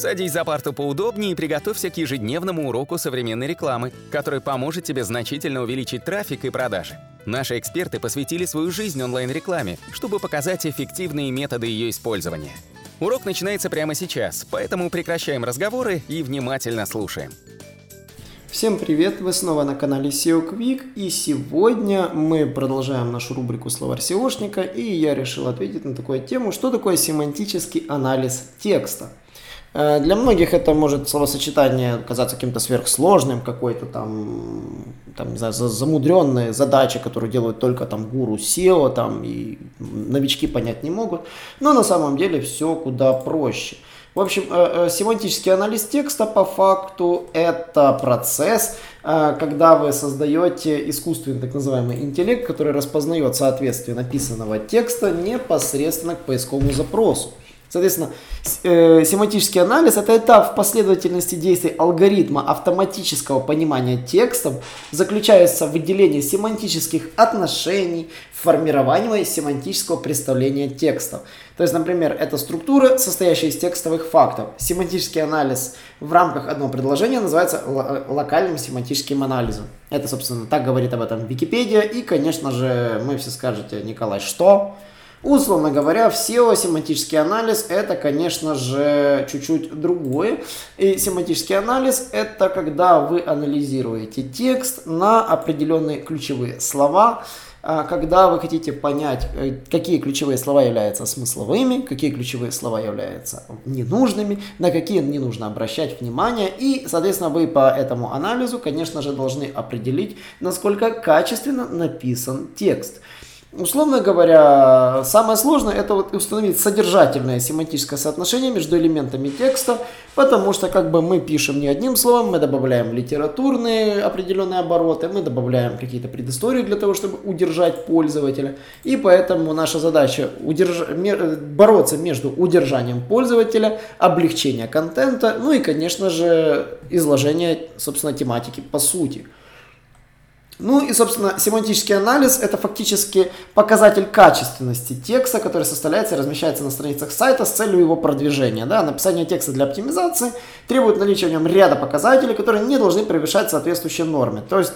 Садись за парту поудобнее и приготовься к ежедневному уроку современной рекламы, который поможет тебе значительно увеличить трафик и продажи. Наши эксперты посвятили свою жизнь онлайн-рекламе, чтобы показать эффективные методы ее использования. Урок начинается прямо сейчас, поэтому прекращаем разговоры и внимательно слушаем. Всем привет! Вы снова на канале SEO Quick и сегодня мы продолжаем нашу рубрику «Словарь SEOшника» и я решил ответить на такую тему, что такое семантический анализ текста. Э, для многих это может словосочетание казаться каким-то сверхсложным, какой-то там, там не знаю, замудренные задачи, которые делают только там гуру SEO, там и новички понять не могут. Но на самом деле все куда проще. В общем, э, э, семантический анализ текста по факту это процесс, когда вы создаете искусственный так называемый интеллект, который распознает соответствие написанного текста непосредственно к поисковому запросу. Соответственно, э, семантический анализ – это этап в последовательности действий алгоритма автоматического понимания текстов, заключается в выделении семантических отношений, формировании семантического представления текстов. То есть, например, это структура, состоящая из текстовых фактов. Семантический анализ в рамках одного предложения называется локальным семантическим анализом. Это, собственно, так говорит об этом Википедия. И, конечно же, мы все скажете, Николай, что? Условно говоря, в SEO семантический анализ это, конечно же, чуть-чуть другое. И семантический анализ это когда вы анализируете текст на определенные ключевые слова, а когда вы хотите понять, э, какие ключевые слова являются смысловыми, какие ключевые слова являются ненужными, на какие не нужно обращать внимание. И, соответственно, вы по этому анализу, конечно же, должны определить, насколько качественно написан текст. Условно говоря, самое сложное это вот установить содержательное семантическое соотношение между элементами текста, потому что как бы мы пишем не одним словом, мы добавляем литературные определенные обороты, мы добавляем какие-то предыстории для того, чтобы удержать пользователя. И поэтому наша задача удерж... бороться между удержанием пользователя, облегчение контента, ну и, конечно же, изложение, собственно, тематики по сути. Ну и, собственно, семантический анализ – это фактически показатель качественности текста, который составляется и размещается на страницах сайта с целью его продвижения. Да? Написание текста для оптимизации требует наличия в нем ряда показателей, которые не должны превышать соответствующие нормы. То есть,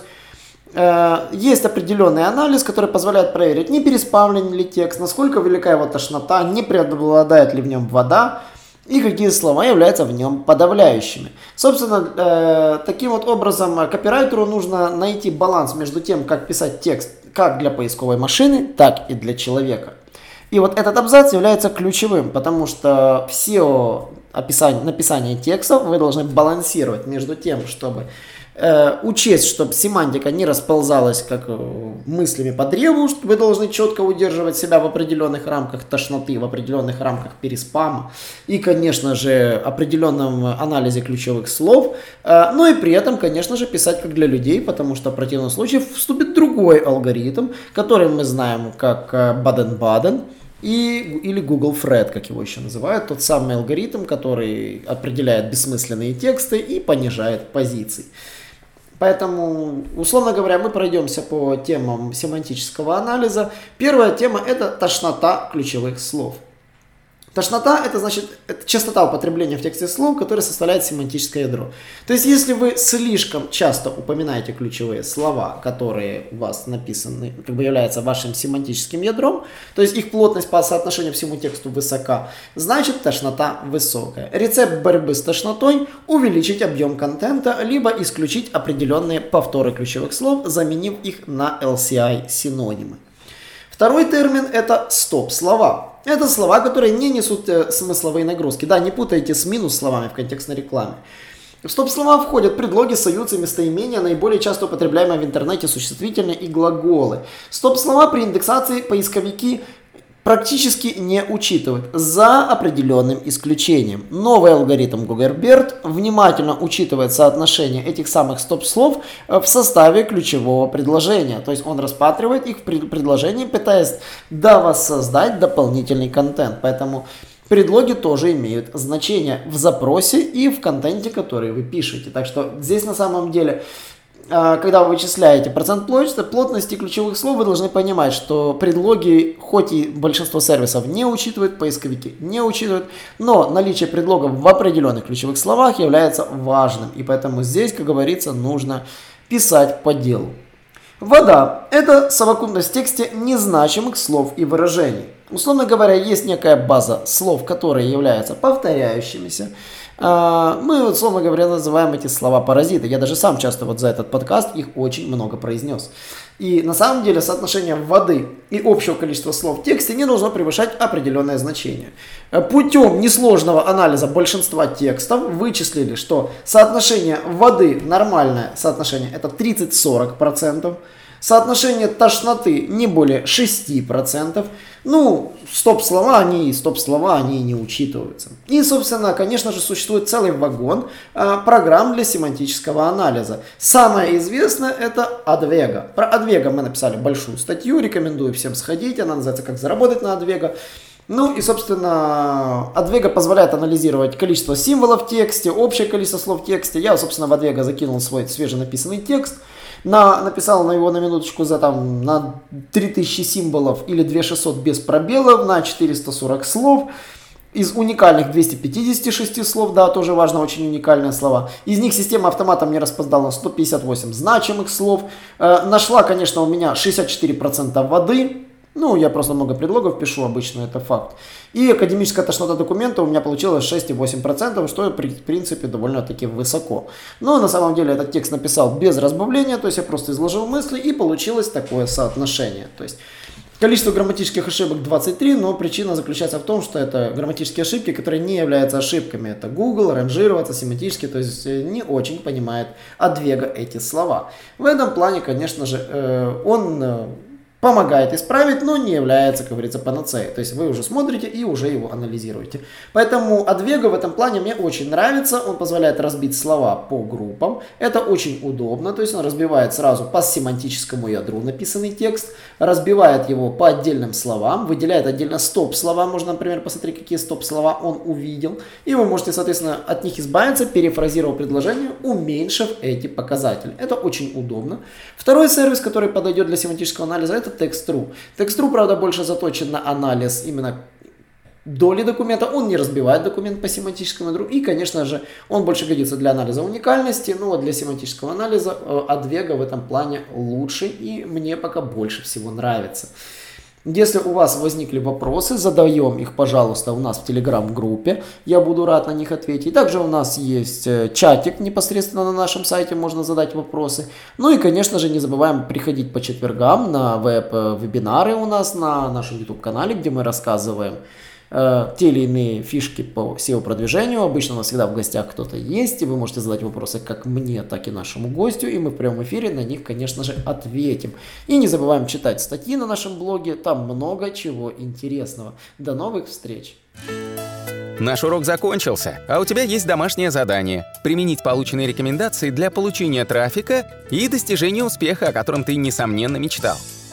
э, есть определенный анализ, который позволяет проверить, не переспавлен ли текст, насколько велика его тошнота, не преобладает ли в нем вода, и какие слова являются в нем подавляющими. Собственно, э, таким вот образом копирайтеру нужно найти баланс между тем, как писать текст как для поисковой машины, так и для человека. И вот этот абзац является ключевым, потому что все описание, написание текстов вы должны балансировать между тем, чтобы Э, учесть, чтобы семантика не расползалась как э, мыслями по древу, что вы должны четко удерживать себя в определенных рамках тошноты, в определенных рамках переспама и, конечно же, определенном анализе ключевых слов, э, но и при этом, конечно же, писать как для людей, потому что в противном случае вступит другой алгоритм, который мы знаем как Баден-Баден, и, или Google Thread, как его еще называют, тот самый алгоритм, который определяет бессмысленные тексты и понижает позиции. Поэтому, условно говоря, мы пройдемся по темам семантического анализа. Первая тема – это тошнота ключевых слов. Тошнота – это значит это частота употребления в тексте слов, которая составляет семантическое ядро. То есть, если вы слишком часто упоминаете ключевые слова, которые у вас написаны, как бы являются вашим семантическим ядром, то есть их плотность по соотношению всему тексту высока, значит тошнота высокая. Рецепт борьбы с тошнотой – увеличить объем контента, либо исключить определенные повторы ключевых слов, заменив их на LCI-синонимы. Второй термин – это стоп-слова. Это слова, которые не несут э, смысловые нагрузки. Да, не путайте с минус словами в контекстной рекламе. В стоп-слова входят предлоги, союзы, местоимения, наиболее часто употребляемые в интернете существительные и глаголы. Стоп-слова при индексации поисковики практически не учитывают, за определенным исключением. Новый алгоритм Гугерберт внимательно учитывает соотношение этих самых стоп-слов э, в составе ключевого предложения. То есть он рассматривает их в предложении, пытаясь воссоздать дополнительный контент. Поэтому Предлоги тоже имеют значение в запросе и в контенте, который вы пишете. Так что здесь на самом деле когда вы вычисляете процент плотности ключевых слов, вы должны понимать, что предлоги, хоть и большинство сервисов не учитывают, поисковики не учитывают, но наличие предлогов в определенных ключевых словах является важным. И поэтому здесь, как говорится, нужно писать по делу. Вода – это совокупность в тексте незначимых слов и выражений. Условно говоря, есть некая база слов, которые являются повторяющимися, а, мы, условно говоря, называем эти слова паразиты. Я даже сам часто вот за этот подкаст их очень много произнес. И на самом деле соотношение воды и общего количества слов в тексте не должно превышать определенное значение. Э, путем несложного анализа большинства текстов вычислили, что соотношение воды, нормальное соотношение, это 30-40%. Соотношение тошноты не более 6%. Ну, стоп-слова, они стоп-слова, они не учитываются. И, собственно, конечно же, существует целый вагон э, программ для семантического анализа. Самое известное это Advega. Про Advega мы написали большую статью, рекомендую всем сходить. Она называется «Как заработать на Advega». Ну и, собственно, Advega позволяет анализировать количество символов в тексте, общее количество слов в тексте. Я, собственно, в Advega закинул свой свеженаписанный текст – на, написал на его на минуточку за там на 3000 символов или 2600 без пробелов, на 440 слов. Из уникальных 256 слов, да, тоже важно, очень уникальные слова. Из них система автомата мне распознала 158 значимых слов. Э, нашла, конечно, у меня 64% воды, ну, я просто много предлогов пишу, обычно это факт. И академическая тошнота документа у меня получилось 6,8%, что, в принципе, довольно-таки высоко. Но на самом деле этот текст написал без разбавления, то есть я просто изложил мысли, и получилось такое соотношение. То есть Количество грамматических ошибок 23, но причина заключается в том, что это грамматические ошибки, которые не являются ошибками. Это Google, ранжироваться семантически, то есть э, не очень понимает Адвега эти слова. В этом плане, конечно же, э, он э, помогает исправить, но не является, как говорится, панацеей. То есть вы уже смотрите и уже его анализируете. Поэтому Advego в этом плане мне очень нравится. Он позволяет разбить слова по группам. Это очень удобно. То есть он разбивает сразу по семантическому ядру написанный текст, разбивает его по отдельным словам, выделяет отдельно стоп-слова. Можно, например, посмотреть, какие стоп-слова он увидел. И вы можете, соответственно, от них избавиться, перефразировав предложение, уменьшив эти показатели. Это очень удобно. Второй сервис, который подойдет для семантического анализа, это Text.ru. Text.ru, правда, больше заточен на анализ именно доли документа, он не разбивает документ по семантическому ядру, и, конечно же, он больше годится для анализа уникальности, но для семантического анализа э, в этом плане лучше, и мне пока больше всего нравится. Если у вас возникли вопросы, задаем их, пожалуйста, у нас в телеграм-группе. Я буду рад на них ответить. Также у нас есть э, чатик непосредственно на нашем сайте, можно задать вопросы. Ну и, конечно же, не забываем приходить по четвергам на веб-вебинары у нас на нашем YouTube-канале, где мы рассказываем э, те или иные фишки по SEO-продвижению. Обычно у нас всегда в гостях кто-то есть, и вы можете задать вопросы как мне, так и нашему гостю, и мы в прямом эфире на них, конечно же, ответим. И не забываем читать статьи на нашем блоге, там много чего интересного. До новых встреч! Наш урок закончился, а у тебя есть домашнее задание – применить полученные рекомендации для получения трафика и достижения успеха, о котором ты, несомненно, мечтал.